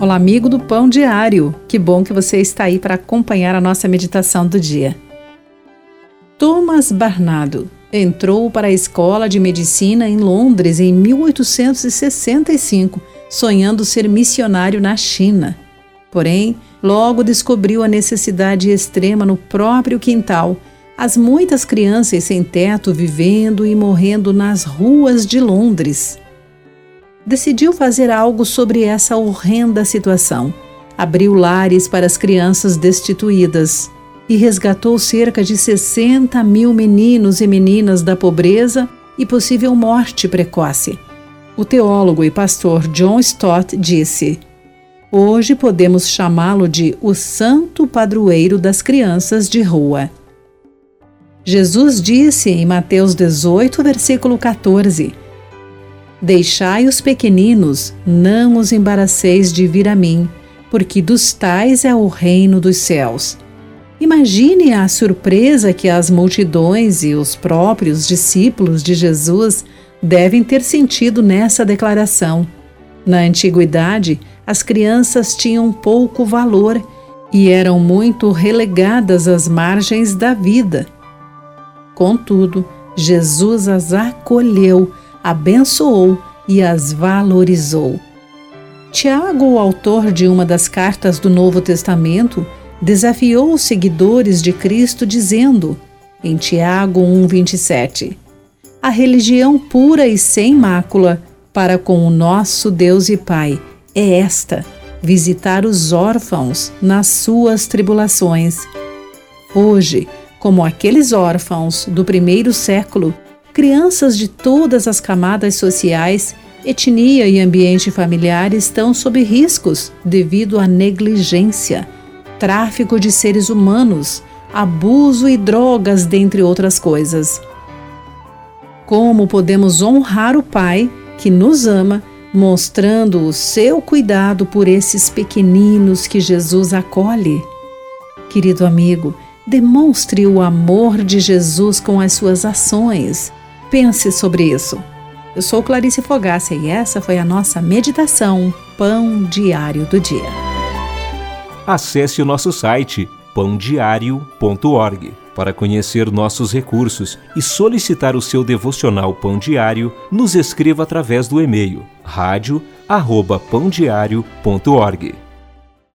Olá, amigo do Pão Diário. Que bom que você está aí para acompanhar a nossa meditação do dia. Thomas Barnado entrou para a escola de medicina em Londres em 1865, sonhando ser missionário na China. Porém, logo descobriu a necessidade extrema no próprio quintal, as muitas crianças sem teto vivendo e morrendo nas ruas de Londres decidiu fazer algo sobre essa horrenda situação. Abriu lares para as crianças destituídas e resgatou cerca de 60 mil meninos e meninas da pobreza e possível morte precoce. O teólogo e pastor John Stott disse: Hoje podemos chamá-lo de o santo padroeiro das crianças de rua. Jesus disse em Mateus 18, versículo 14: Deixai os pequeninos, não os embaraceis de vir a mim, porque dos tais é o reino dos céus. Imagine a surpresa que as multidões e os próprios discípulos de Jesus devem ter sentido nessa declaração. Na antiguidade, as crianças tinham pouco valor e eram muito relegadas às margens da vida. Contudo, Jesus as acolheu abençoou e as valorizou. Tiago, o autor de uma das cartas do Novo Testamento, desafiou os seguidores de Cristo dizendo, em Tiago 1:27, a religião pura e sem mácula para com o nosso Deus e Pai é esta: visitar os órfãos nas suas tribulações. Hoje, como aqueles órfãos do primeiro século, Crianças de todas as camadas sociais, etnia e ambiente familiar estão sob riscos devido à negligência, tráfico de seres humanos, abuso e drogas, dentre outras coisas. Como podemos honrar o Pai que nos ama, mostrando o seu cuidado por esses pequeninos que Jesus acolhe? Querido amigo, demonstre o amor de Jesus com as suas ações Pense sobre isso. Eu sou Clarice Fogaça e essa foi a nossa meditação Pão Diário do Dia. Acesse o nosso site pãodiário.org para conhecer nossos recursos e solicitar o seu devocional Pão Diário, nos escreva através do e-mail rádio@pãodiario.org.